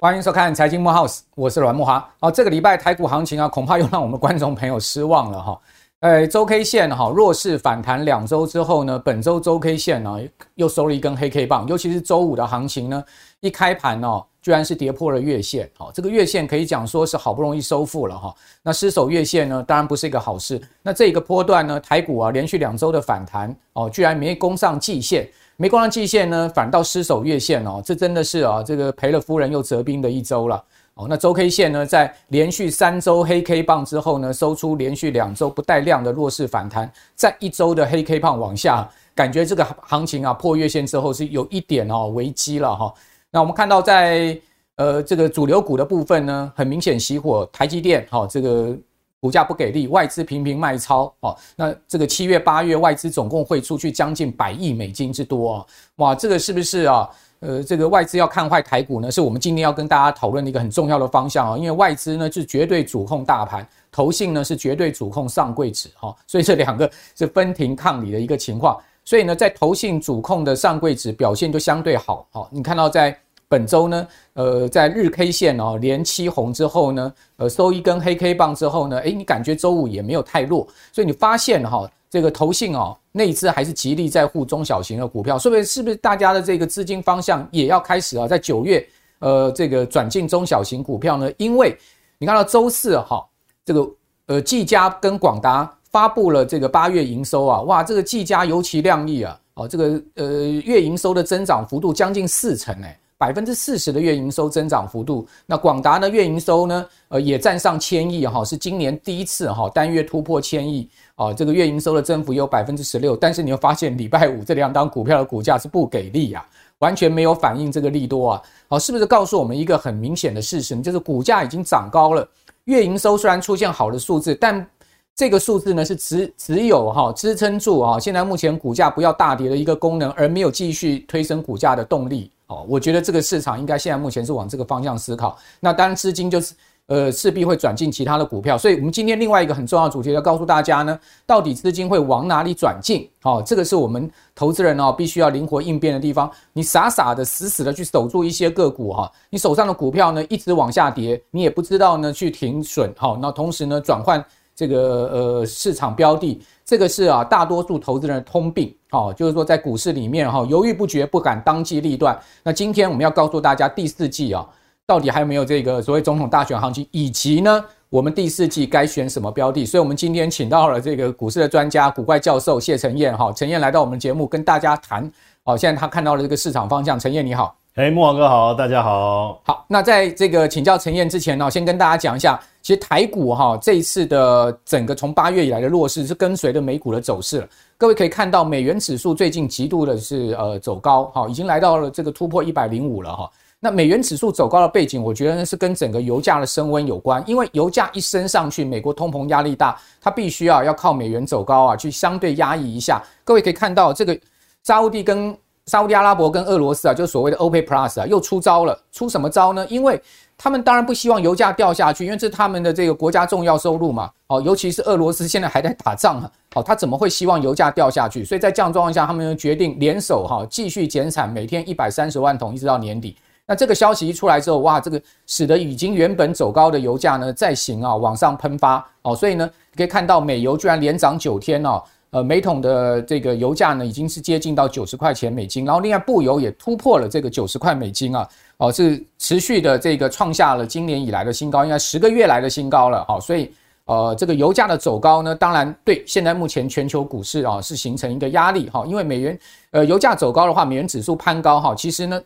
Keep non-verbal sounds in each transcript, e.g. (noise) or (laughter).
欢迎收看《财经慕 House》，我是阮慕驊。好，这个礼拜台股行情啊，恐怕又让我们观众朋友失望了哈。呃，周 K 线哈弱势反弹两周之后呢，本周周 K 线呢又收了一根黑 K 棒，尤其是周五的行情呢，一开盘哦，居然是跌破了月线。好，这个月线可以讲说是好不容易收复了哈。那失守月线呢，当然不是一个好事。那这一个波段呢，台股啊连续两周的反弹哦，居然没攻上季线。没攻上季线呢，反倒失守月线哦，这真的是啊，这个赔了夫人又折兵的一周了哦。那周 K 线呢，在连续三周黑 K 棒之后呢，收出连续两周不带量的弱势反弹，在一周的黑 K 棒往下，感觉这个行情啊破月线之后是有一点哦危机了哈。那我们看到在呃这个主流股的部分呢，很明显熄火，台积电哈这个。股价不给力，外资频频卖超哦。那这个七月八月外资总共汇出去将近百亿美金之多啊！哇，这个是不是啊？呃，这个外资要看坏台股呢？是我们今天要跟大家讨论的一个很重要的方向啊。因为外资呢是绝对主控大盘，投信呢是绝对主控上柜指哈，所以这两个是分庭抗礼的一个情况。所以呢，在投信主控的上柜指表现就相对好。好，你看到在。本周呢，呃，在日 K 线哦连七红之后呢，呃，收一根黑 K 棒之后呢，诶，你感觉周五也没有太弱，所以你发现哈，这个投信哦内资还是极力在护中小型的股票，是不是？不是大家的这个资金方向也要开始啊，在九月呃这个转进中小型股票呢？因为你看到周四哈，这个呃技嘉跟广达发布了这个八月营收啊，哇，这个技嘉尤其亮丽啊，哦，这个呃月营收的增长幅度将近四成诶。百分之四十的月营收增长幅度，那广达呢月营收呢，呃也站上千亿哈，是今年第一次哈单月突破千亿啊，这个月营收的增幅有百分之十六，但是你会发现礼拜五这两档股票的股价是不给力啊，完全没有反映这个利多啊，好，是不是告诉我们一个很明显的事实，就是股价已经涨高了，月营收虽然出现好的数字，但这个数字呢是只只有哈支撑住哈，现在目前股价不要大跌的一个功能，而没有继续推升股价的动力。哦，我觉得这个市场应该现在目前是往这个方向思考。那当然资金就是呃势必会转进其他的股票，所以我们今天另外一个很重要的主题要告诉大家呢，到底资金会往哪里转进？哦，这个是我们投资人哦必须要灵活应变的地方。你傻傻的死死的去守住一些个股哈，你手上的股票呢一直往下跌，你也不知道呢去停损。好，那同时呢转换。这个呃市场标的，这个是啊大多数投资人的通病，哦，就是说在股市里面哈犹豫不决，不敢当机立断。那今天我们要告诉大家第四季啊，到底还有没有这个所谓总统大选行情，以及呢我们第四季该选什么标的？所以我们今天请到了这个股市的专家古怪教授谢晨彦哈，晨彦来到我们节目跟大家谈，哦，现在他看到了这个市场方向，陈彦你好。哎，慕驊哥好，大家好。好，那在这个请教陈燕之前呢，先跟大家讲一下，其实台股哈这一次的整个从八月以来的弱势是跟随着美股的走势了。各位可以看到，美元指数最近极度的是呃走高，哈，已经来到了这个突破一百零五了哈。那美元指数走高的背景，我觉得呢是跟整个油价的升温有关，因为油价一升上去，美国通膨压力大，它必须啊要靠美元走高啊去相对压抑一下。各位可以看到，这个沙乌地跟沙乌地阿拉伯跟俄罗斯啊，就所谓的 OPEC Plus 啊，又出招了。出什么招呢？因为他们当然不希望油价掉下去，因为这是他们的这个国家重要收入嘛。哦，尤其是俄罗斯现在还在打仗啊。好，他怎么会希望油价掉下去？所以在这样状况下，他们决定联手哈，继续减产，每天一百三十万桶，一直到年底。那这个消息一出来之后，哇，这个使得已经原本走高的油价呢，再行啊往上喷发。哦，所以呢，你可以看到美油居然连涨九天哦。呃，每桶的这个油价呢，已经是接近到九十块钱美金，然后另外布油也突破了这个九十块美金啊，哦，是持续的这个创下了今年以来的新高，应该十个月来的新高了，好，所以呃，这个油价的走高呢，当然对现在目前全球股市啊是形成一个压力哈，因为美元呃油价走高的话，美元指数攀高哈，其实呢。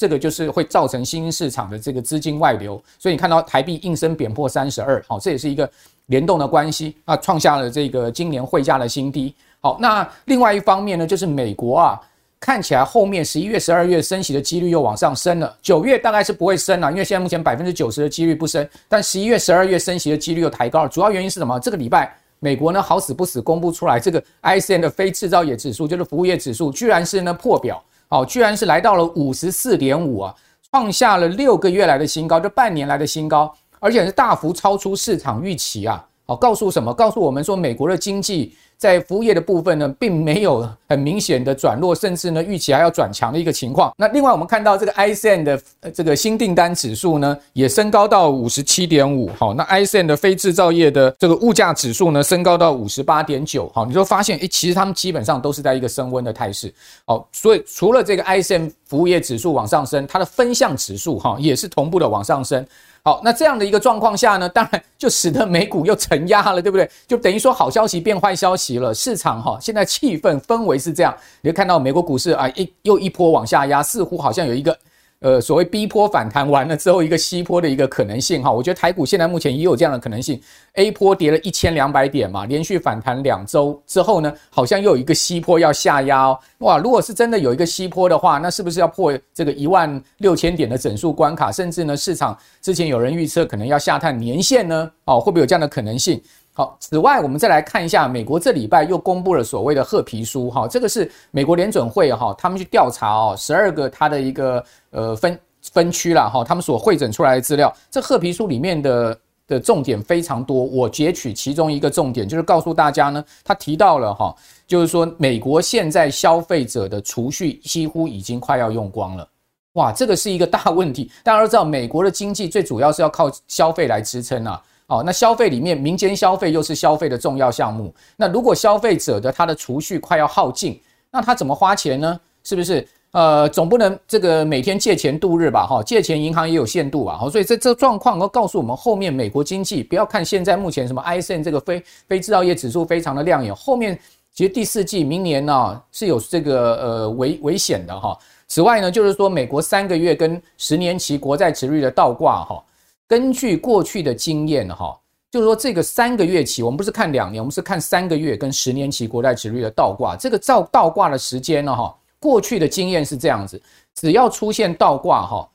这个就是会造成新兴市场的这个资金外流，所以你看到台币应声贬破三十二，好，这也是一个联动的关系啊，创下了这个今年汇价的新低。好，那另外一方面呢，就是美国啊，看起来后面十一月、十二月升息的几率又往上升了，九月大概是不会升了，因为现在目前百分之九十的几率不升，但十一月、十二月升息的几率又抬高了，主要原因是什么？这个礼拜美国呢好死不死公布出来这个 ISM 的非制造业指数，就是服务业指数，居然是呢破表。好，居然是来到了五十四点五啊，创下了六个月来的新高，这半年来的新高，而且是大幅超出市场预期啊。好，告诉什么？告诉我们说，美国的经济在服务业的部分呢，并没有很明显的转弱，甚至呢预期还要转强的一个情况。那另外我们看到这个 ISM 的这个新订单指数呢，也升高到五十七点五。好，那 ISM 的非制造业的这个物价指数呢，升高到五十八点九。好，你就发现，诶，其实他们基本上都是在一个升温的态势。好，所以除了这个 ISM 服务业指数往上升，它的分项指数哈也是同步的往上升。好，那这样的一个状况下呢，(laughs) 当然就使得美股又承压了，对不对？就等于说好消息变坏消息了，市场哈现在气氛氛围是这样，你会看到美国股市啊一又一波往下压，似乎好像有一个。呃，所谓 B 波反弹完了之后，一个 C 波的一个可能性哈，我觉得台股现在目前也有这样的可能性。A 波跌了一千两百点嘛，连续反弹两周之后呢，好像又有一个 C 波要下压哦。哇，如果是真的有一个 C 波的话，那是不是要破这个一万六千点的整数关卡？甚至呢，市场之前有人预测可能要下探年线呢？哦，会不会有这样的可能性？好，此外，我们再来看一下，美国这礼拜又公布了所谓的褐皮书，哈，这个是美国联准会哈，他们去调查哦，十二个它的一个呃分分区啦，哈，他们所汇整出来的资料，这褐皮书里面的的重点非常多，我截取其中一个重点，就是告诉大家呢，他提到了哈，就是说美国现在消费者的储蓄几乎已经快要用光了，哇，这个是一个大问题，大家都知道，美国的经济最主要是要靠消费来支撑啊。哦，那消费里面，民间消费又是消费的重要项目。那如果消费者的他的储蓄快要耗尽，那他怎么花钱呢？是不是？呃，总不能这个每天借钱度日吧？哈，借钱银行也有限度吧？好，所以这这状况能够告诉我们，后面美国经济不要看现在目前什么 ISM 这个非非制造业指数非常的亮眼，后面其实第四季明年呢是有这个呃危危险的哈。此外呢，就是说美国三个月跟十年期国债殖率的倒挂哈。根据过去的经验，哈，就是说这个三个月期，我们不是看两年，我们是看三个月跟十年期国债殖率的倒挂。这个照倒挂的时间呢，哈，过去的经验是这样子，只要出现倒挂，哈，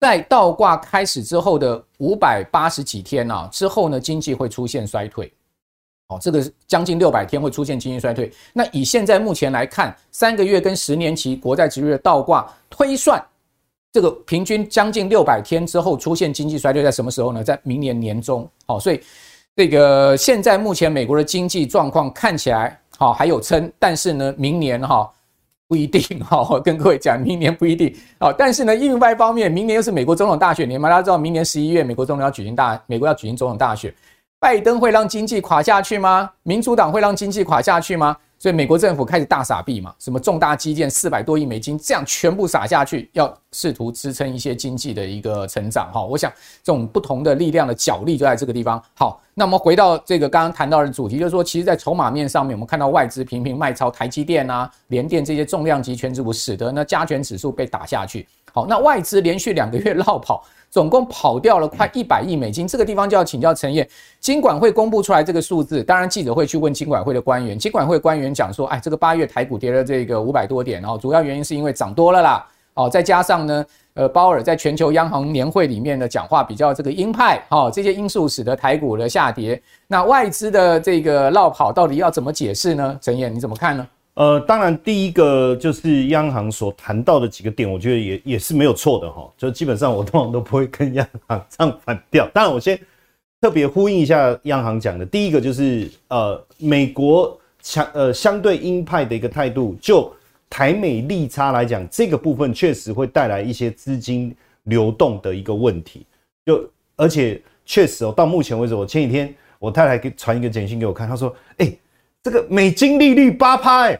在倒挂开始之后的五百八十几天啊，之后呢，经济会出现衰退，哦，这个将近六百天会出现经济衰退。那以现在目前来看，三个月跟十年期国债殖利率的倒挂推算。这个平均将近六百天之后出现经济衰退，在什么时候呢？在明年年中。好，所以这个现在目前美国的经济状况看起来好还有撑，但是呢，明年哈不一定哈。跟各位讲，明年不一定。好，但是呢，另外一方面，明年又是美国总统大选年嘛，大家知道，明年十一月美国总统要举行大，美国要举行总统大选，拜登会让经济垮下去吗？民主党会让经济垮下去吗？所以美国政府开始大撒币嘛，什么重大基建四百多亿美金，这样全部撒下去，要试图支撑一些经济的一个成长哈。我想这种不同的力量的角力就在这个地方。好，那么回到这个刚刚谈到的主题，就是说，其实，在筹码面上面，我们看到外资频频卖超台积电啊、联电这些重量级权值股，使得呢加权指数被打下去。好，那外资连续两个月落跑。总共跑掉了快一百亿美金，这个地方就要请教陈燕。金管会公布出来这个数字，当然记者会去问金管会的官员，金管会官员讲说，哎，这个八月台股跌了这个五百多点，哦，主要原因是因为涨多了啦，哦，再加上呢，呃，鲍尔在全球央行年会里面的讲话比较这个鹰派，哦，这些因素使得台股的下跌。那外资的这个落跑到底要怎么解释呢？陈燕，你怎么看呢？呃，当然，第一个就是央行所谈到的几个点，我觉得也也是没有错的哈。就基本上我通常都不会跟央行唱反调。当然，我先特别呼应一下央行讲的，第一个就是呃，美国强呃相对鹰派的一个态度，就台美利差来讲，这个部分确实会带来一些资金流动的一个问题。就而且确实哦，到目前为止，我前几天我太太给传一个简讯给我看，她说：“哎、欸，这个美金利率八趴、”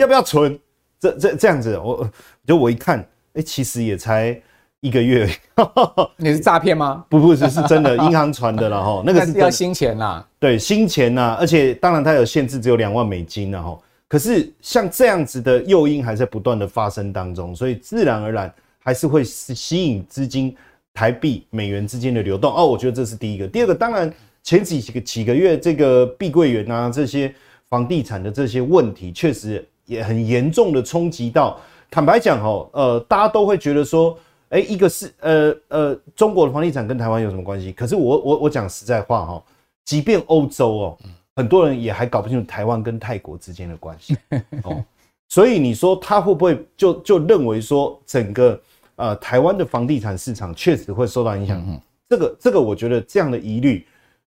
要不要存？这这这样子，我就我一看，哎、欸，其实也才一个月。(laughs) 你是诈骗吗？不不是，是真的，银行传的了哈。(laughs) 那个是要新钱啦。对，新钱呐，而且当然它有限制，只有两万美金了哈。可是像这样子的诱因还在不断的发生当中，所以自然而然还是会吸引资金台币美元之间的流动。哦，我觉得这是第一个。第二个，当然前几几个几个月这个碧桂园啊这些房地产的这些问题，确实。也很严重的冲击到，坦白讲哦，呃，大家都会觉得说，哎，一个是呃呃，中国的房地产跟台湾有什么关系？可是我我我讲实在话哈，即便欧洲哦，很多人也还搞不清楚台湾跟泰国之间的关系 (laughs) 哦，所以你说他会不会就就认为说整个呃台湾的房地产市场确实会受到影响？这个这个我觉得这样的疑虑，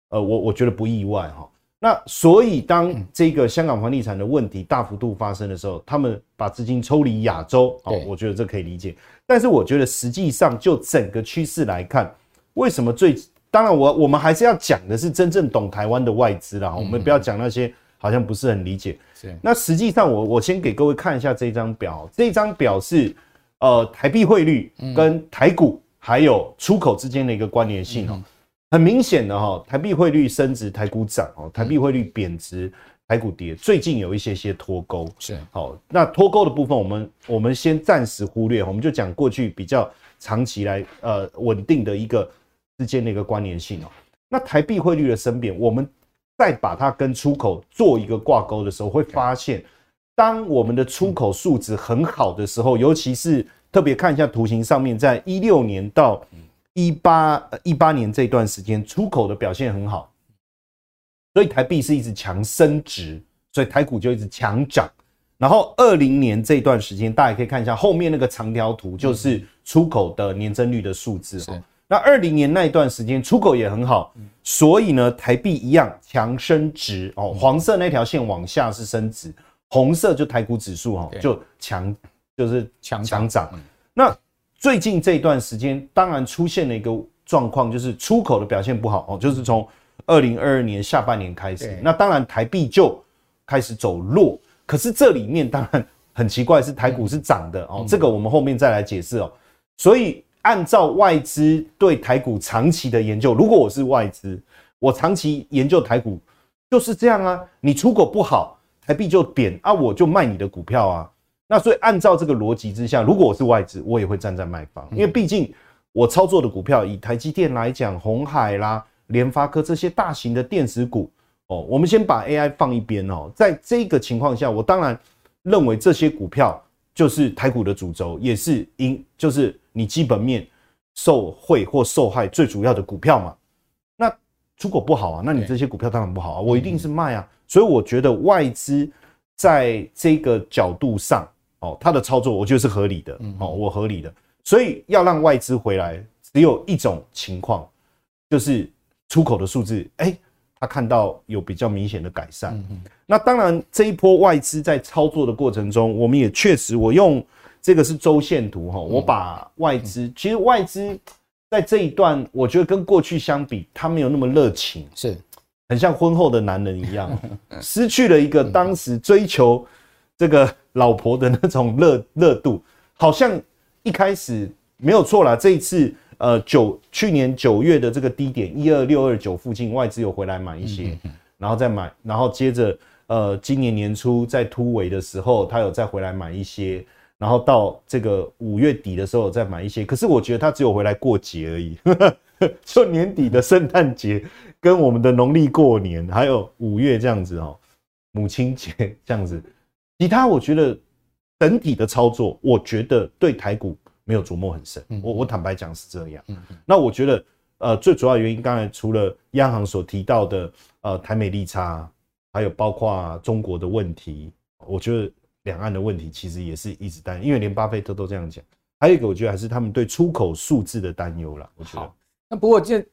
呃，我我觉得不意外哈。那所以当这个香港房地产的问题大幅度发生的时候，他们把资金抽离亚洲，哦，我觉得这可以理解。但是我觉得实际上就整个趋势来看，为什么最当然我我们还是要讲的是真正懂台湾的外资啦，我们不要讲那些好像不是很理解。是。那实际上我我先给各位看一下这张表，这张表是呃台币汇率跟台股还有出口之间的一个关联性哦。很明显的哈，台币汇率升值，台股涨哦；台币汇率贬值，台股跌。最近有一些些脱钩，是好。那脱钩的部分，我们我们先暂时忽略，我们就讲过去比较长期来呃稳定的一个之间的一个关联性哦。那台币汇率的升贬，我们再把它跟出口做一个挂钩的时候，会发现，当我们的出口数值很好的时候，尤其是特别看一下图形上面，在一六年到一八一八年这段时间，出口的表现很好，所以台币是一直强升值，所以台股就一直强涨。然后二零年这段时间，大家可以看一下后面那个长条图，就是出口的年增率的数字。那二零年那一段时间出口也很好，所以呢，台币一样强升值哦。黄色那条线往下是升值，红色就台股指数哈，就强就是强强涨。那最近这段时间，当然出现了一个状况，就是出口的表现不好哦，就是从二零二二年下半年开始，那当然台币就开始走弱。可是这里面当然很奇怪，是台股是涨的哦，这个我们后面再来解释哦。所以按照外资对台股长期的研究，如果我是外资，我长期研究台股就是这样啊，你出口不好，台币就贬啊，我就卖你的股票啊。那所以按照这个逻辑之下，如果我是外资，我也会站在卖方，因为毕竟我操作的股票，以台积电来讲，鸿海啦、联发科这些大型的电子股哦，我们先把 AI 放一边哦，在这个情况下，我当然认为这些股票就是台股的主轴，也是因就是你基本面受惠或受害最主要的股票嘛。那出口不好啊，那你这些股票当然不好啊，我一定是卖啊。所以我觉得外资在这个角度上。哦，他的操作我觉得是合理的，哦，我合理的，所以要让外资回来，只有一种情况，就是出口的数字，哎，他看到有比较明显的改善。那当然，这一波外资在操作的过程中，我们也确实，我用这个是周线图哈，我把外资，其实外资在这一段，我觉得跟过去相比，他没有那么热情，是很像婚后的男人一样，(laughs) 失去了一个当时追求。这个老婆的那种 (laughs) 热热度，好像一开始没有错啦。这一次，呃，九去年九月的这个低点一二六二九附近，外资有回来买一些，然后再买，然后接着，呃，今年年初在突围的时候，他有再回来买一些，然后到这个五月底的时候再买一些。可是我觉得他只有回来过节而已，(laughs) 就年底的圣诞节跟我们的农历过年，还有五月这样子哦，母亲节这样子。其他我觉得整体的操作，我觉得对台股没有琢磨很深。我我坦白讲是这样。那我觉得呃最主要原因，刚才除了央行所提到的呃台美利差，还有包括中国的问题，我觉得两岸的问题其实也是一直担，因为连巴菲特都这样讲。还有一个我觉得还是他们对出口数字的担忧了。我觉得。那不过这。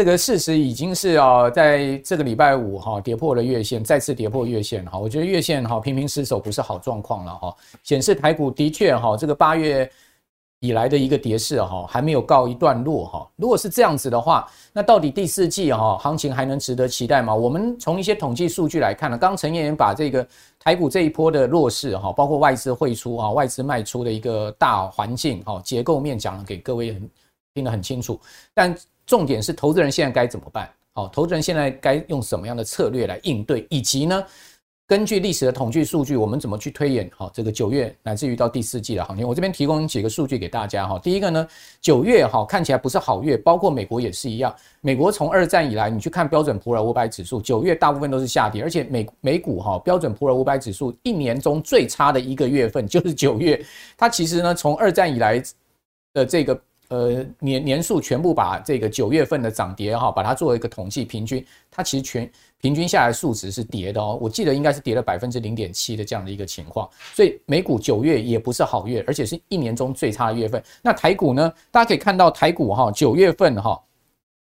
这个事实已经是啊，在这个礼拜五哈跌破了月线，再次跌破月线哈。我觉得月线哈频频失守不是好状况了哈，显示台股的确哈这个八月以来的一个跌势哈还没有告一段落哈。如果是这样子的话，那到底第四季哈行情还能值得期待吗？我们从一些统计数据来看呢，刚刚陈燕把这个台股这一波的弱势哈，包括外资汇出啊、外资卖出的一个大环境哈结构面讲了给各位听得很清楚，但。重点是投资人现在该怎么办？好，投资人现在该用什么样的策略来应对？以及呢，根据历史的统计数据，我们怎么去推演？好，这个九月乃至于到第四季的行情，我这边提供几个数据给大家哈。第一个呢，九月哈看起来不是好月，包括美国也是一样。美国从二战以来，你去看标准普尔五百指数，九月大部分都是下跌，而且美美股哈标准普尔五百指数一年中最差的一个月份就是九月。它其实呢，从二战以来的这个。呃，年年数全部把这个九月份的涨跌哈，把它作为一个统计平均，它其实全平均下来数值是跌的哦。我记得应该是跌了百分之零点七的这样的一个情况，所以美股九月也不是好月，而且是一年中最差的月份。那台股呢？大家可以看到台股哈九月份哈，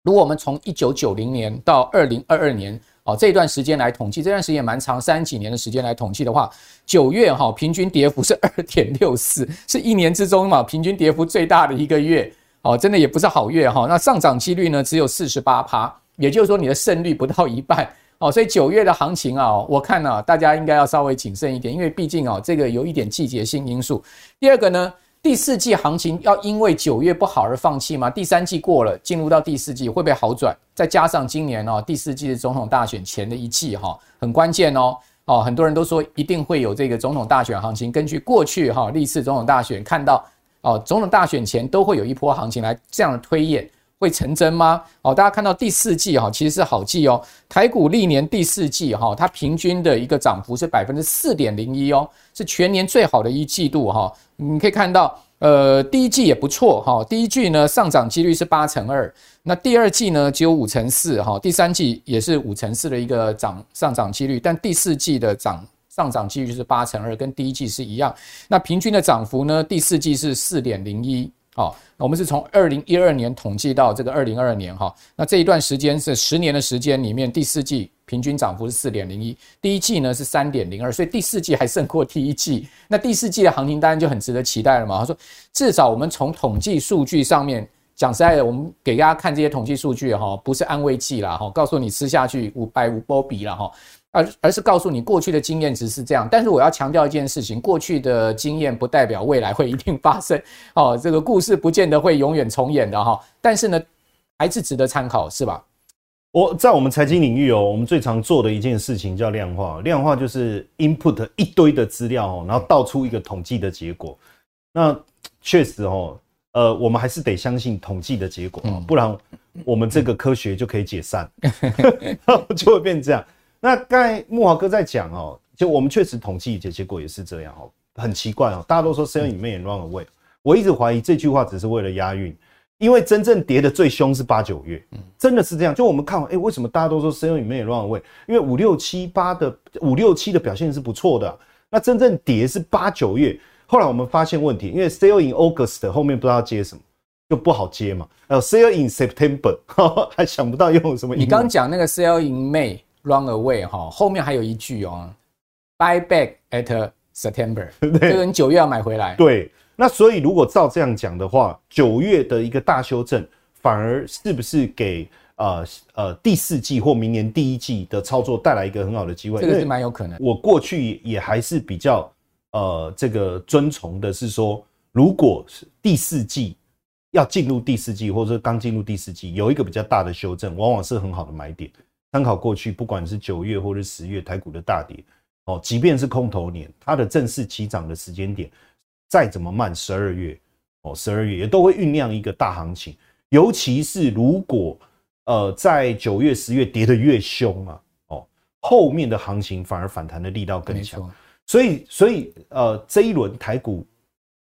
如果我们从一九九零年到二零二二年哦，这段时间来统计，这段时间也蛮长，三十几年的时间来统计的话，九月哈平均跌幅是二点六四，是一年之中嘛平均跌幅最大的一个月，哦，真的也不是好月哈。那上涨几率呢只有四十八趴，也就是说你的胜率不到一半，哦，所以九月的行情啊，我看呢大家应该要稍微谨慎一点，因为毕竟啊这个有一点季节性因素。第二个呢。第四季行情要因为九月不好而放弃吗？第三季过了，进入到第四季会不会好转？再加上今年哦，第四季的总统大选前的一季哈，很关键哦哦，很多人都说一定会有这个总统大选行情。根据过去哈历次总统大选看到哦，总统大选前都会有一波行情来这样的推演，会成真吗？哦，大家看到第四季哈，其实是好季哦。台股历年第四季哈，它平均的一个涨幅是百分之四点零一哦，是全年最好的一季度哈。你可以看到，呃，第一季也不错哈，第一季呢上涨几率是八成二，那第二季呢只有五成四哈，第三季也是五成四的一个涨上涨几率，但第四季的涨上涨几率是八成二，跟第一季是一样。那平均的涨幅呢，第四季是四点零一。好，我们是从二零一二年统计到这个二零二二年哈，那这一段时间是十年的时间里面，第四季平均涨幅是四点零一，第一季呢是三点零二，所以第四季还胜过第一季。那第四季的行情当然就很值得期待了嘛。他说，至少我们从统计数据上面讲实在的，我们给大家看这些统计数据哈，不是安慰剂啦哈，告诉你吃下去五百五波比了哈。而而是告诉你过去的经验值是这样，但是我要强调一件事情，过去的经验不代表未来会一定发生 (laughs) 哦，这个故事不见得会永远重演的哈，但是呢，还是值得参考，是吧？我在我们财经领域哦，我们最常做的一件事情叫量化，量化就是 input 一堆的资料哦，然后倒出一个统计的结果。那确实哦，呃，我们还是得相信统计的结果，不然我们这个科学就可以解散，(laughs) 就会变这样。那刚才木华哥在讲哦，就我们确实统计的结果也是这样哦，很奇怪哦，大家都说 sell in May and run away，我一直怀疑这句话只是为了押韵，因为真正跌的最凶是八九月，真的是这样。就我们看，哎，为什么大家都说 sell in May and run away？因为五六七八的五六七的表现是不错的，那真正跌是八九月。后来我们发现问题，因为 sell in August 后面不知道接什么，就不好接嘛。还有 sell in September (laughs) 还想不到用什么。你刚讲那个 sell in May。Run away 哈，后面还有一句哦，Buy back at September，(laughs) 这个你九月要买回来。对，那所以如果照这样讲的话，九月的一个大修正，反而是不是给呃呃第四季或明年第一季的操作带来一个很好的机会？这个是蛮有可能。我过去也还是比较呃这个遵从的是说，如果是第四季要进入第四季，或者说刚进入第四季有一个比较大的修正，往往是很好的买点。参考过去，不管是九月或者十月台股的大跌，哦，即便是空头年，它的正式起涨的时间点再怎么慢，十二月哦，十二月也都会酝酿一个大行情。尤其是如果呃在九月、十月跌得越凶啊，哦，后面的行情反而反弹的力道更强。所以，所以呃这一轮台股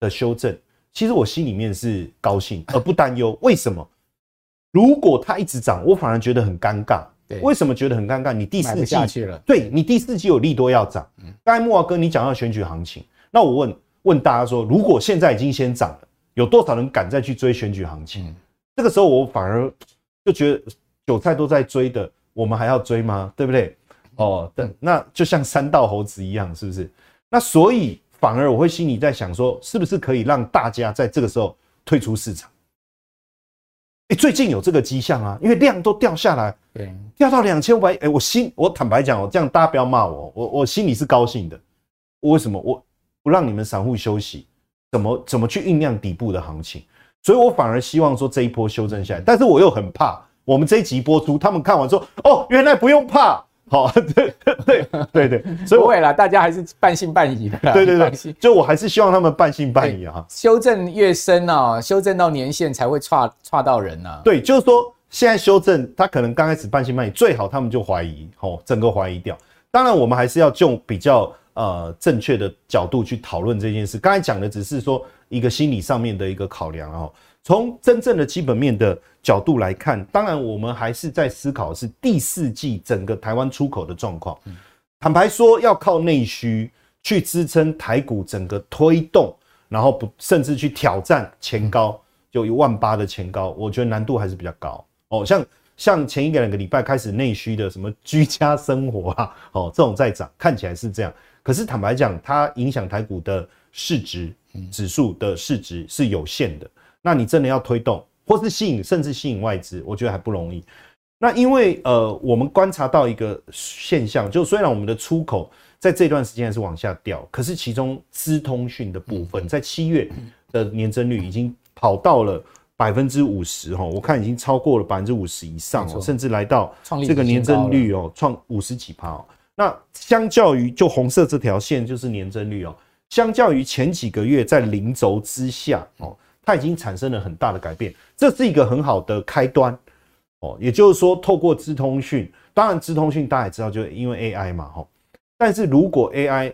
的修正，其实我心里面是高兴而不担忧。为什么？如果它一直涨，我反而觉得很尴尬。为什么觉得很尴尬？你第四季对你第四季有利多要涨。刚才慕驊哥你讲到选举行情，那我问问大家说，如果现在已经先涨了，有多少人敢再去追选举行情？这个时候我反而就觉得韭菜都在追的，我们还要追吗？对不对？哦，那就像三道猴子一样，是不是？那所以反而我会心里在想说，是不是可以让大家在这个时候退出市场？欸、最近有这个迹象啊，因为量都掉下来，对，掉到两千五百。哎，我心，我坦白讲，我这样大家不要骂我，我我心里是高兴的。我为什么？我不让你们散户休息，怎么怎么去酝酿底部的行情？所以我反而希望说这一波修正下来，但是我又很怕，我们这一集播出，他们看完说，哦，原来不用怕。好，(laughs) 对对对对，所以不会啦，大家还是半信半疑的啦。(laughs) 对对对，就我还是希望他们半信半疑啊。修正越深啊，修正到年限才会差差到人啊。对，就是说现在修正，他可能刚开始半信半疑，最好他们就怀疑，哦，整个怀疑掉。当然，我们还是要用比较呃正确的角度去讨论这件事。刚才讲的只是说一个心理上面的一个考量哦。从真正的基本面的角度来看，当然我们还是在思考是第四季整个台湾出口的状况。坦白说，要靠内需去支撑台股整个推动，然后不甚至去挑战前高，就一万八的前高，我觉得难度还是比较高。哦，像像前一个两个礼拜开始内需的什么居家生活啊，(laughs) 哦，这种在涨，看起来是这样。可是坦白讲，它影响台股的市值指数的市值是有限的。那你真的要推动，或是吸引，甚至吸引外资，我觉得还不容易。那因为呃，我们观察到一个现象，就虽然我们的出口在这段时间是往下掉，可是其中资通讯的部分，在七月的年增率已经跑到了百分之五十哈，我看已经超过了百分之五十以上哦，甚至来到这个年增率哦，创五十几趴哦。那相较于就红色这条线就是年增率哦，相较于前几个月在零轴之下哦，它已经产生了很大的改变，这是一个很好的开端。哦，也就是说，透过资通讯，当然资通讯大家也知道，就因为 AI 嘛，哈。但是如果 AI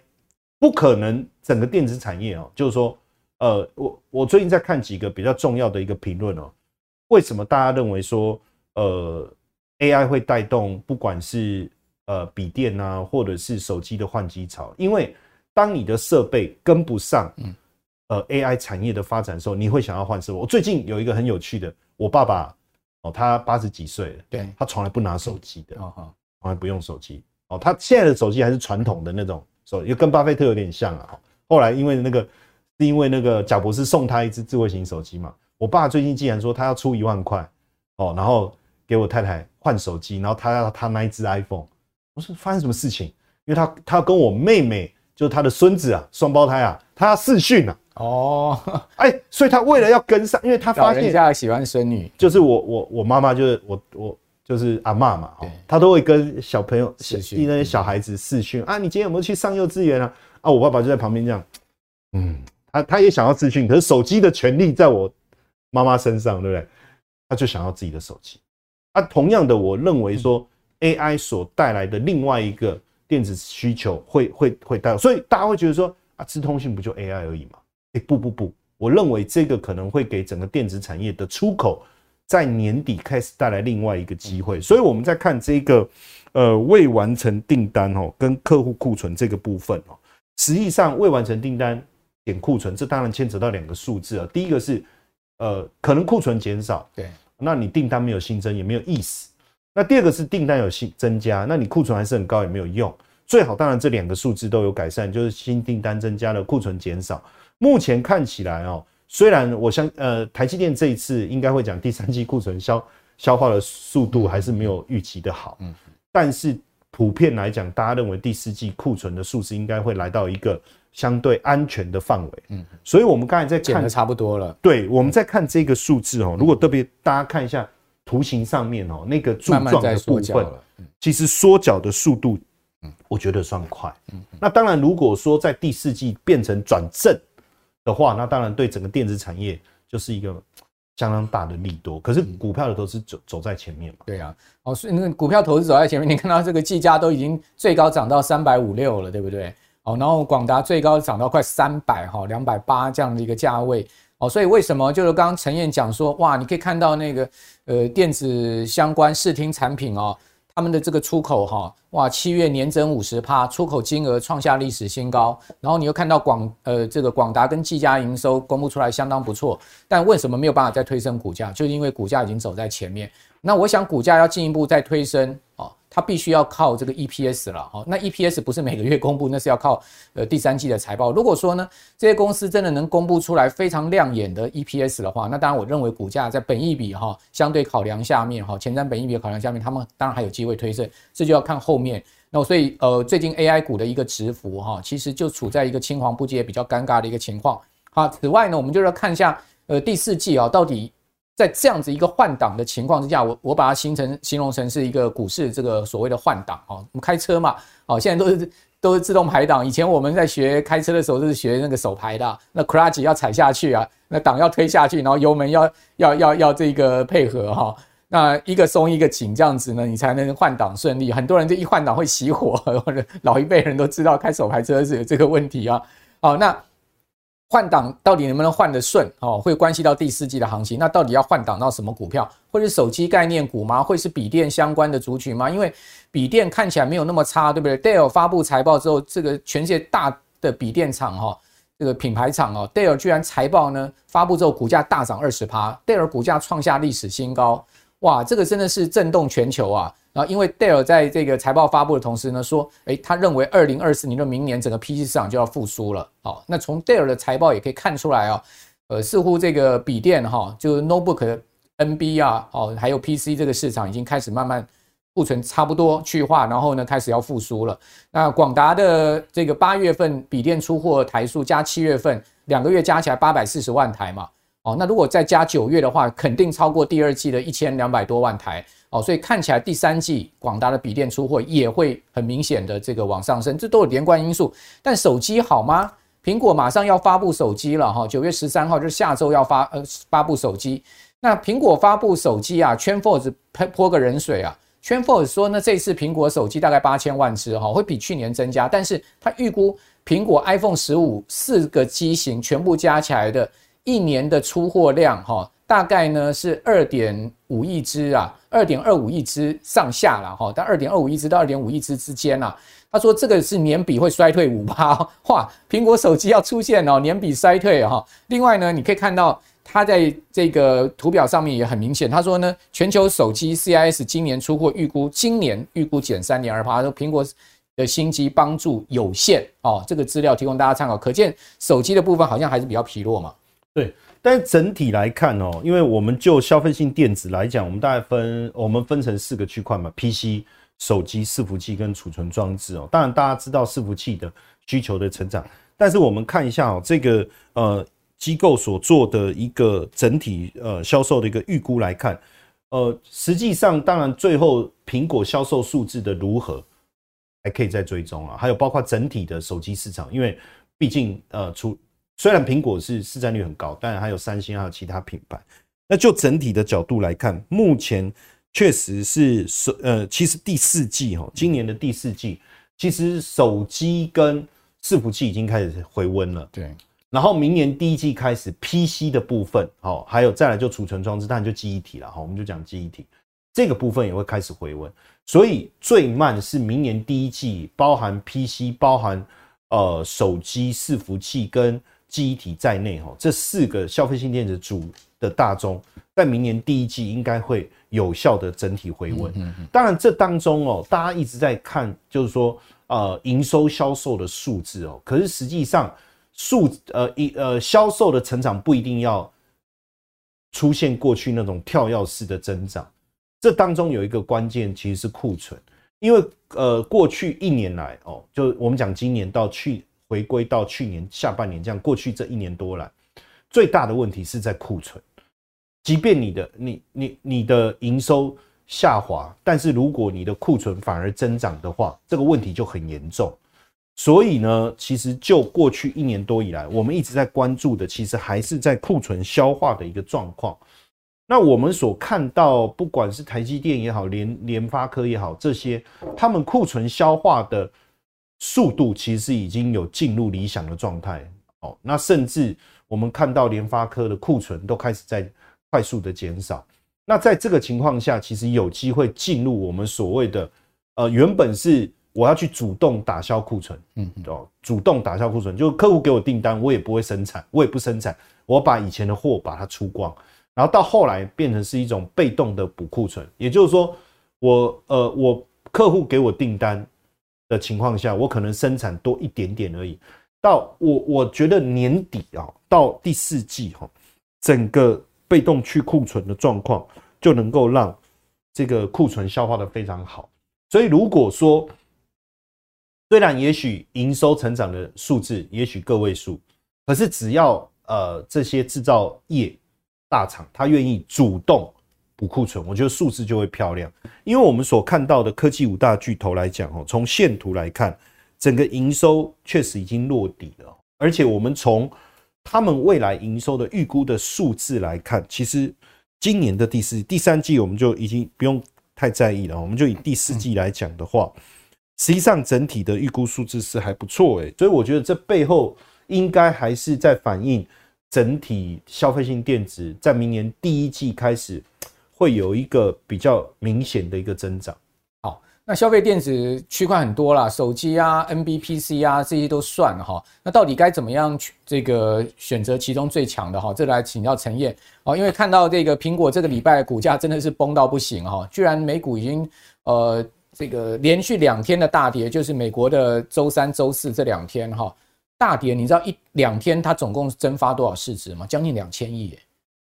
不可能整个电子产业哦，就是说，呃，我我最近在看几个比较重要的一个评论哦，为什么大家认为说，呃，AI 会带动不管是呃笔电啊，或者是手机的换机潮？因为当你的设备跟不上，嗯呃，AI 产业的发展的时候，你会想要换设备。我最近有一个很有趣的，我爸爸哦。他八十几岁了，对，他从来不拿手机的，哦，从来不用手机。哦，他现在的手机还是传统的那种手机，又跟巴菲特有点像啊。后来因为那个是因为那个贾博士送他一只智慧型手机嘛，我爸最近竟然说他要出一万块，哦，然后给我太太换手机，然后他要他那一只 iPhone。我说发生什么事情？因为他他跟我妹妹，就是他的孙子啊，双胞胎啊，他要视讯啊。哦，哎，所以他为了要跟上，因为他发现人家喜欢孙女，就是我我我妈妈就是我我就是阿妈嘛，他都会跟小朋友视讯那些小孩子视讯啊，你今天有没有去上幼稚园啊？啊，我爸爸就在旁边这样，嗯，他他也想要视讯，可是手机的权利在我妈妈身上，对不对？他就想要自己的手机。啊，同样的，我认为说 AI 所带来的另外一个电子需求会会会带，所以大家会觉得说啊，资通讯不就 AI 而已嘛？不不不，我认为这个可能会给整个电子产业的出口在年底开始带来另外一个机会，所以我们在看这个呃未完成订单哦，跟客户库存这个部分哦，实际上未完成订单减库存，这当然牵扯到两个数字啊。第一个是呃可能库存减少，对，那你订单没有新增也没有意思。那第二个是订单有新增加，那你库存还是很高也没有用。最好当然这两个数字都有改善，就是新订单增加了，库存减少。目前看起来哦，虽然我相呃台积电这一次应该会讲第三季库存消消化的速度还是没有预期的好，嗯，但是普遍来讲，大家认为第四季库存的数字应该会来到一个相对安全的范围，嗯，所以我们刚才在看的差不多了，对，我们在看这个数字哦，如果特别大家看一下图形上面哦，那个柱状的部分，其实缩脚的速度，嗯，我觉得算快，嗯，那当然如果说在第四季变成转正。的话，那当然对整个电子产业就是一个相当大的利多。可是股票的投资走走在前面嘛？对啊，哦，所以那个股票投资走在前面，你看到这个技嘉都已经最高涨到三百五六了，对不对？哦，然后广达最高涨到快三百哈，两百八这样的一个价位。哦，所以为什么就是刚刚陈燕讲说，哇，你可以看到那个呃电子相关视听产品哦。他们的这个出口哈，哇，七月年增五十趴，出口金额创下历史新高。然后你又看到广呃这个广达跟技嘉营收公布出来相当不错，但为什么没有办法再推升股价？就是因为股价已经走在前面。那我想股价要进一步再推升。它必须要靠这个 EPS 了，哦，那 EPS 不是每个月公布，那是要靠呃第三季的财报。如果说呢，这些公司真的能公布出来非常亮眼的 EPS 的话，那当然我认为股价在本益比哈相对考量下面哈，前瞻本益比考量下面，他们当然还有机会推升，这就要看后面。那所以呃，最近 AI 股的一个涨幅哈，其实就处在一个青黄不接、比较尴尬的一个情况。好，此外呢，我们就是要看一下呃第四季啊到底。在这样子一个换挡的情况之下，我我把它形成形容成是一个股市这个所谓的换挡哦。我们开车嘛，哦，现在都是都是自动排档。以前我们在学开车的时候都是学那个手排的，那 clutch 要踩下去啊，那档要推下去，然后油门要要要要这个配合哈。那一个松一个紧这样子呢，你才能换挡顺利。很多人就一换挡会熄火，或 (laughs) 者老一辈人都知道开手排车是有这个问题啊。好，那。换挡到底能不能换得顺？哦，会关系到第四季的行情。那到底要换挡到什么股票？会是手机概念股吗？会是笔电相关的族群吗？因为笔电看起来没有那么差，对不对？Dell 发布财报之后，这个全世界大的笔电厂哈，这个品牌厂哦，Dell 居然财报呢发布之后股价大涨二十趴，Dell 股价创下历史新高哇，这个真的是震动全球啊！然后因为戴尔在这个财报发布的同时呢，说，诶，他认为二零二四年的明年整个 PC 市场就要复苏了。好，那从戴尔的财报也可以看出来啊，呃，似乎这个笔电哈，就是 notebook NB 啊，哦，还有 PC 这个市场已经开始慢慢。库存差不多去化，然后呢，开始要复苏了。那广达的这个八月份笔电出货台数加七月份两个月加起来八百四十万台嘛，哦，那如果再加九月的话，肯定超过第二季的一千两百多万台哦，所以看起来第三季广达的笔电出货也会很明显的这个往上升，这都有连贯因素。但手机好吗？苹果马上要发布手机了哈，九月十三号就是下周要发呃发布手机。那苹果发布手机啊圈 Force 泼泼个冷水啊。圈 Force 说呢，这次苹果手机大概八千万只哈，会比去年增加，但是他预估苹果 iPhone 十五四个机型全部加起来的一年的出货量哈，大概呢是二点五亿只啊，二点二五亿只上下了哈，但二点二五亿只到二点五亿只之间啊，他说这个是年比会衰退五趴，(laughs) 哇，苹果手机要出现哦，年比衰退哈。另外呢，你可以看到。他在这个图表上面也很明显，他说呢，全球手机 CIS 今年出货预估，今年预估减三点二趴，说苹果的新机帮助有限哦。这个资料提供大家参考，可见手机的部分好像还是比较疲弱嘛。对，但整体来看哦，因为我们就消费性电子来讲，我们大概分我们分成四个区块嘛，PC、手机、伺服器跟储存装置哦。当然大家知道伺服器的需求的成长，但是我们看一下哦，这个呃。机构所做的一个整体呃销售的一个预估来看，呃，实际上当然最后苹果销售数字的如何还可以再追踪啊，还有包括整体的手机市场，因为毕竟呃，除虽然苹果是市占率很高，但还有三星还有其他品牌。那就整体的角度来看，目前确实是手呃，其实第四季哈，今年的第四季，其实手机跟伺服器已经开始回温了。对。然后明年第一季开始，PC 的部分，好，还有再来就储存装置，当然就记忆体了，好，我们就讲记忆体这个部分也会开始回温，所以最慢是明年第一季，包含 PC、包含呃手机、伺服器跟记忆体在内，哈，这四个消费性电子主的大宗，在明年第一季应该会有效的整体回温。当然这当中哦，大家一直在看，就是说呃营收销售的数字哦，可是实际上。数呃一呃销售的成长不一定要出现过去那种跳跃式的增长，这当中有一个关键其实是库存，因为呃过去一年来哦，就我们讲今年到去回归到去年下半年这样，过去这一年多来最大的问题是在库存，即便你的你你你的营收下滑，但是如果你的库存反而增长的话，这个问题就很严重。所以呢，其实就过去一年多以来，我们一直在关注的，其实还是在库存消化的一个状况。那我们所看到，不管是台积电也好，联联发科也好，这些他们库存消化的速度，其实已经有进入理想的状态。哦，那甚至我们看到联发科的库存都开始在快速的减少。那在这个情况下，其实有机会进入我们所谓的，呃，原本是。我要去主动打消库存，嗯，哦，主动打消库存，就客户给我订单，我也不会生产，我也不生产，我把以前的货把它出光，然后到后来变成是一种被动的补库存，也就是说，我呃，我客户给我订单的情况下，我可能生产多一点点而已。到我我觉得年底啊，到第四季哈，整个被动去库存的状况就能够让这个库存消化的非常好。所以如果说虽然也许营收成长的数字也许个位数，可是只要呃这些制造业大厂他愿意主动补库存，我觉得数字就会漂亮。因为我们所看到的科技五大巨头来讲哦，从线图来看，整个营收确实已经落底了，而且我们从他们未来营收的预估的数字来看，其实今年的第四、第三季我们就已经不用太在意了，我们就以第四季来讲的话。实际上，整体的预估数字是还不错诶，所以我觉得这背后应该还是在反映整体消费性电子在明年第一季开始会有一个比较明显的一个增长。好，那消费电子区块很多啦，手机啊、NBPC 啊这些都算哈。那到底该怎么样去这个选择其中最强的哈？这来请教陈彦哦，因为看到这个苹果这个礼拜股价真的是崩到不行哈，居然美股已经呃这个连续两天的大跌，就是美国的周三、周四这两天哈大跌，你知道一两天它总共蒸发多少市值吗？将近两千亿，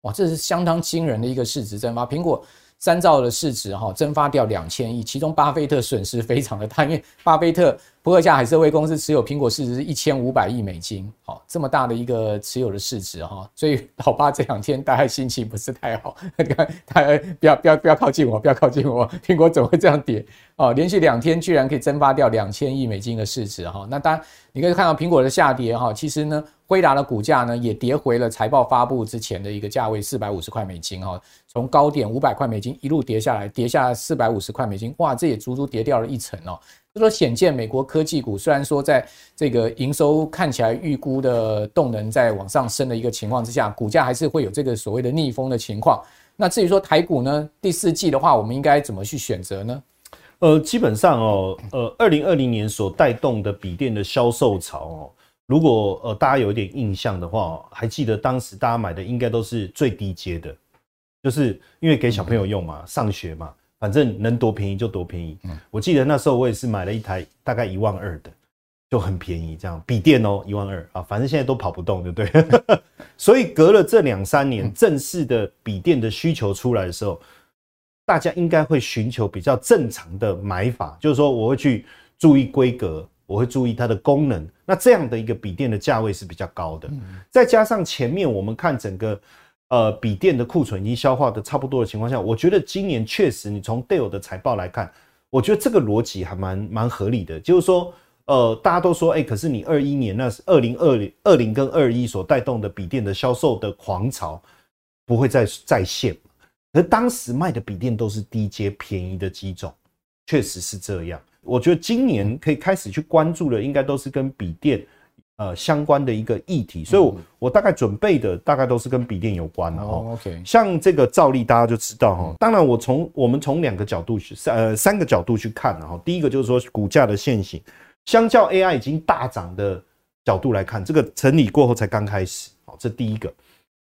哇，这是相当惊人的一个市值蒸发，苹果。三兆的市值哈蒸发掉两千亿，其中巴菲特损失非常的大，因为巴菲特伯克夏海瑟威公司持有苹果市值是一千五百亿美金，好，这么大的一个持有的市值哈，所以老巴这两天大概心情不是太好，(laughs) 他不要不要不要靠近我，不要靠近我，苹果怎么会这样跌？哦，连续两天居然可以蒸发掉两千亿美金的市值哈，那当然你可以看到苹果的下跌哈，其实呢。辉达的股价呢也跌回了财报发布之前的一个价位四百五十块美金哈，从高点五百块美金一路跌下来，跌下四百五十块美金，哇，这也足足跌掉了一层哦。就说显见美国科技股虽然说在这个营收看起来预估的动能在往上升的一个情况之下，股价还是会有这个所谓的逆风的情况。那至于说台股呢，第四季的话，我们应该怎么去选择呢？呃，基本上哦，呃，二零二零年所带动的笔电的销售潮哦。如果呃大家有一点印象的话，还记得当时大家买的应该都是最低阶的，就是因为给小朋友用嘛，上学嘛，反正能多便宜就多便宜。我记得那时候我也是买了一台大概一万二的，就很便宜，这样笔电哦一万二啊，反正现在都跑不动，对不对？所以隔了这两三年，正式的笔电的需求出来的时候，大家应该会寻求比较正常的买法，就是说我会去注意规格。我会注意它的功能，那这样的一个笔电的价位是比较高的，再加上前面我们看整个呃笔电的库存已经消化的差不多的情况下，我觉得今年确实你从 Dell 的财报来看，我觉得这个逻辑还蛮蛮合理的，就是说呃大家都说哎、可是你二一年那是二零二零二零跟二一所带动的笔电的销售的狂潮不会再再现，而当时卖的笔电都是低阶便宜的机种，确实是这样。我觉得今年可以开始去关注的，应该都是跟笔电呃相关的一个议题，所以我，我我大概准备的大概都是跟笔电有关的哦。OK，像这个照例，大家就知道哈。当然，我从我们从两个角度去三呃三个角度去看哈。第一个就是说股价的线型，相较 AI 已经大涨的角度来看，这个整理过后才刚开始，好，这第一个。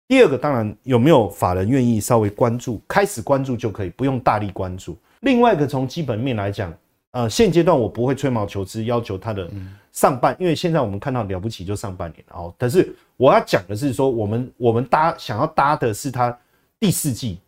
第二个，当然有没有法人愿意稍微关注，开始关注就可以，不用大力关注。另外一个，从基本面来讲。呃，现阶段我不会吹毛求疵，要求它的上半，因为现在我们看到了不起就上半年哦。但是我要讲的是说，我们我们搭想要搭的是它第四季，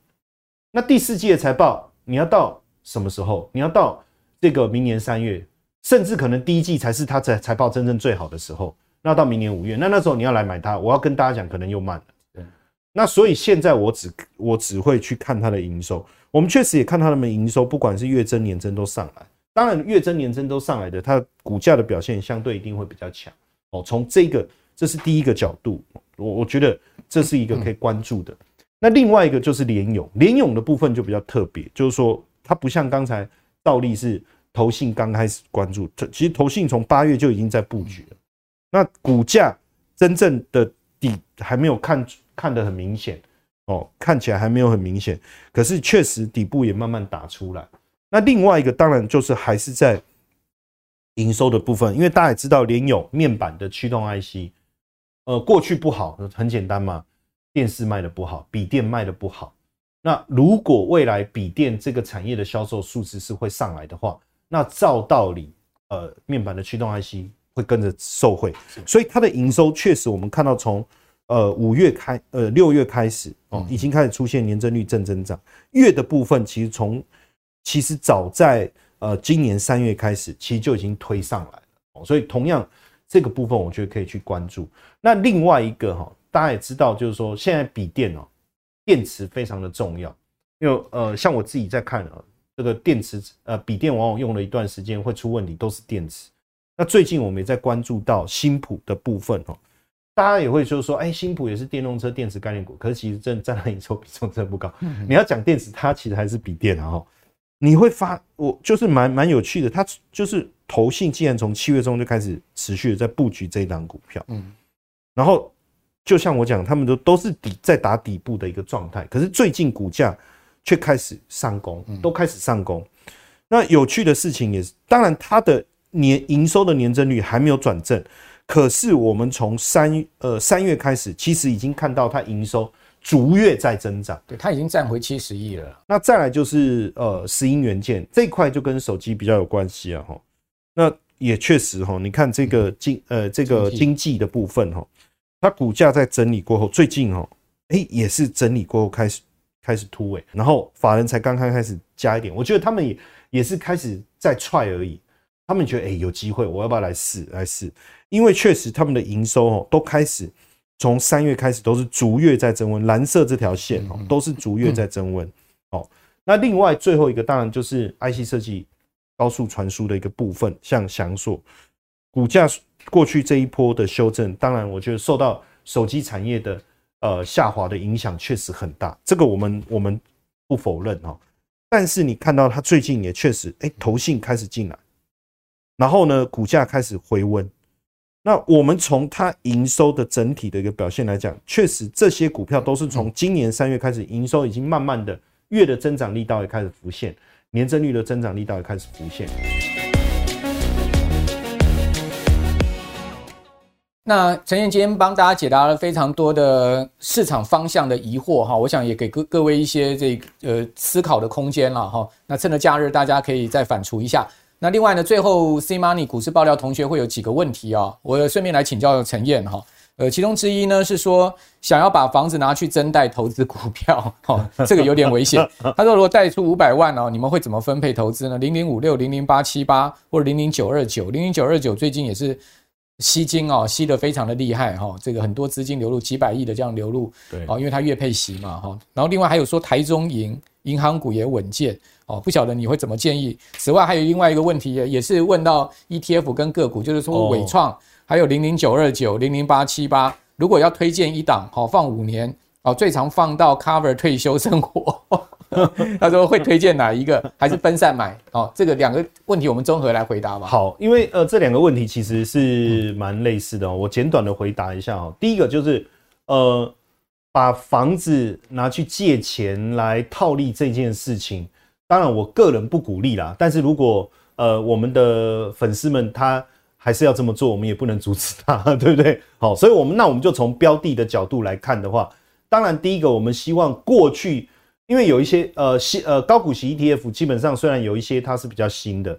那第四季的财报你要到什么时候？你要到这个明年三月，甚至可能第一季才是它财财报真正最好的时候。那到明年五月，那那时候你要来买它，我要跟大家讲，可能又慢了。对，那所以现在我只我只会去看它的营收，我们确实也看它的营收，不管是月增年增都上来。当然，月增年增都上来的，它股价的表现相对一定会比较强哦。从这个，这是第一个角度，我我觉得这是一个可以关注的。那另外一个就是联咏，联咏的部分就比较特别，就是说它不像刚才倒立是投信刚开始关注，其实投信从八月就已经在布局了。那股价真正的底还没有看看得很明显哦，看起来还没有很明显，可是确实底部也慢慢打出来。那另外一个当然就是还是在营收的部分，因为大家也知道联友面板的驱动 IC，呃，过去不好，很简单嘛，电视卖的不好，笔电卖的不好。那如果未来笔电这个产业的销售数字是会上来的话，那照道理，呃，面板的驱动 IC 会跟着受惠，所以它的营收确实我们看到从呃五月开，呃六月开始哦，已经开始出现年增率正增长，月的部分其实从其实早在呃今年三月开始，其实就已经推上来了，所以同样这个部分，我觉得可以去关注。那另外一个哈，大家也知道，就是说现在笔电哦，电池非常的重要，因为呃像我自己在看啊，这个电池呃笔电往往用了一段时间会出问题，都是电池。那最近我们也在关注到新普的部分哦，大家也会就是说，哎，新普也是电动车电池概念股，可是其实真占了营收比重真的不高。你要讲电池，它其实还是笔电啊哈。你会发，我就是蛮蛮有趣的，他就是投信，竟然从七月中就开始持续的在布局这一档股票，嗯，然后就像我讲，他们都都是底在打底部的一个状态，可是最近股价却开始上攻，都开始上攻。那有趣的事情也是，当然它的年营收的年增率还没有转正，可是我们从三呃三月开始，其实已经看到它营收逐月在增长，对，它已经站回七十亿了。那再来就是呃石英元件这一块就跟手机比较有关系啊哈。那也确实哈，你看这个经呃这个经济的部分哈，它股价在整理过后，最近哈哎也是整理过后开始开始突围，然后法人才刚刚开始加一点，我觉得他们也也是开始在踹而已，他们觉得哎有机会，我要不要来试来试？因为确实他们的营收哦都开始从三月开始都是逐月在增温，蓝色这条线哦都是逐月在增温哦。那另外最后一个当然就是 IC 设计。高速传输的一个部分，像翔硕股价过去这一波的修正，当然我觉得受到手机产业的呃下滑的影响确实很大，这个我们我们不否认哈。但是你看到它最近也确实，哎，投信开始进来，然后呢，股价开始回温。那我们从它营收的整体的一个表现来讲，确实这些股票都是从今年三月开始，营收已经慢慢的月的增长力道也开始浮现。年增率的增长力道也开始浮现。那陈燕今天帮大家解答了非常多的市场方向的疑惑哈，我想也给各各位一些这呃思考的空间了哈。那趁着假日，大家可以再反刍一下。那另外呢，最后 C Money 股市爆料同学会有几个问题啊，我顺便来请教陈燕哈。呃，其中之一呢是说想要把房子拿去增贷投资股票，(laughs) 哦，这个有点危险。(laughs) 他说如果贷出五百万哦，你们会怎么分配投资呢？零零五六、零零八七八或者零零九二九、零零九二九最近也是吸金哦，吸得非常的厉害哈。这个很多资金流入几百亿的这样流入，对，哦，因为它月配息嘛哈。然后另外还有说台中银银行股也稳健哦，不晓得你会怎么建议？此外还有另外一个问题也也是问到 ETF 跟个股，就是说伟创。还有零零九二九、零零八七八，如果要推荐一档，好放五年，哦，最长放到 cover 退休生活，(laughs) 他说会推荐哪一个？还是分散买？哦，这个两个问题我们综合来回答吧。好，因为呃这两个问题其实是蛮类似的哦，我简短的回答一下哦。第一个就是呃把房子拿去借钱来套利这件事情，当然我个人不鼓励啦。但是如果呃我们的粉丝们他。还是要这么做，我们也不能阻止他，(laughs) 对不对？好，所以我们那我们就从标的的角度来看的话，当然第一个我们希望过去，因为有一些呃新呃高股息 ETF，基本上虽然有一些它是比较新的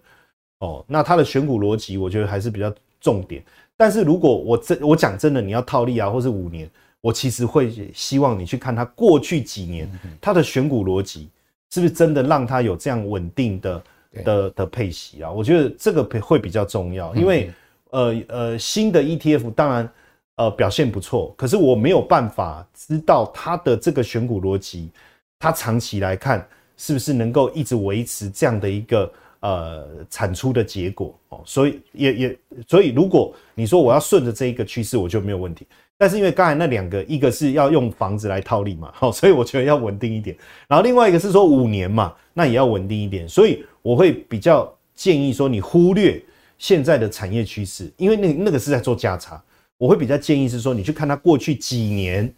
哦，那它的选股逻辑我觉得还是比较重点。但是如果我真我讲真的，你要套利啊，或是五年，我其实会希望你去看它过去几年它的选股逻辑是不是真的让它有这样稳定的。的的配息啊，我觉得这个会比较重要，因为呃呃新的 ETF 当然呃表现不错，可是我没有办法知道它的这个选股逻辑，它长期来看是不是能够一直维持这样的一个呃产出的结果哦，所以也也所以如果你说我要顺着这一个趋势，我就没有问题。但是因为刚才那两个，一个是要用房子来套利嘛，好，(laughs) 所以我觉得要稳定一点。然后另外一个是说五年嘛，那也要稳定一点。所以我会比较建议说，你忽略现在的产业趋势，因为那那个是在做价差。我会比较建议是说，你去看它过去几年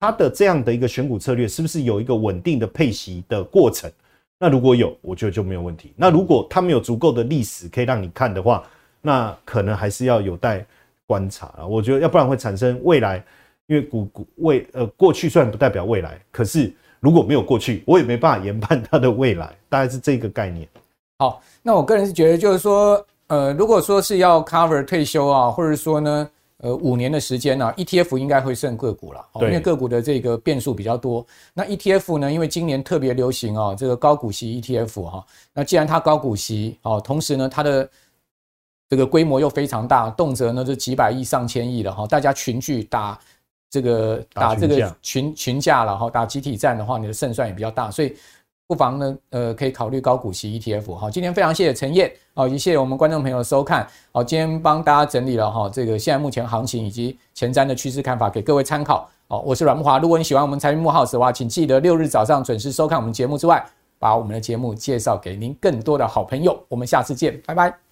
它的这样的一个选股策略，是不是有一个稳定的配息的过程？那如果有，我觉得就没有问题。那如果它没有足够的历史可以让你看的话，那可能还是要有待。观察啊，我觉得要不然会产生未来，因为股股未呃过去虽然不代表未来，可是如果没有过去，我也没办法研判它的未来，大概是这个概念。好，那我个人是觉得就是说，呃，如果说是要 cover 退休啊，或者说呢，呃，五年的时间呢，啊，ETF 应该会胜个股了，因为个股的这个变数比较多。那 ETF 呢，因为今年特别流行啊，这个高股息 ETF 哈，那既然它高股息哦，同时呢，它的这个规模又非常大，动辄呢就几百亿、上千亿了哈。大家群聚打这个打这个群群架了哈，打集体战的话，你的胜算也比较大，所以不妨呢呃可以考虑高股息 ETF 哈。今天非常谢谢陈燕啊，也谢谢我们观众朋友的收看。好，今天帮大家整理了哈这个现在目前行情以及前瞻的趋势看法，给各位参考。好，我是阮木华。如果你喜欢我们财经慕 House 的话，请记得六日早上准时收看我们节目之外，把我们的节目介绍给您更多的好朋友。我们下次见，拜拜。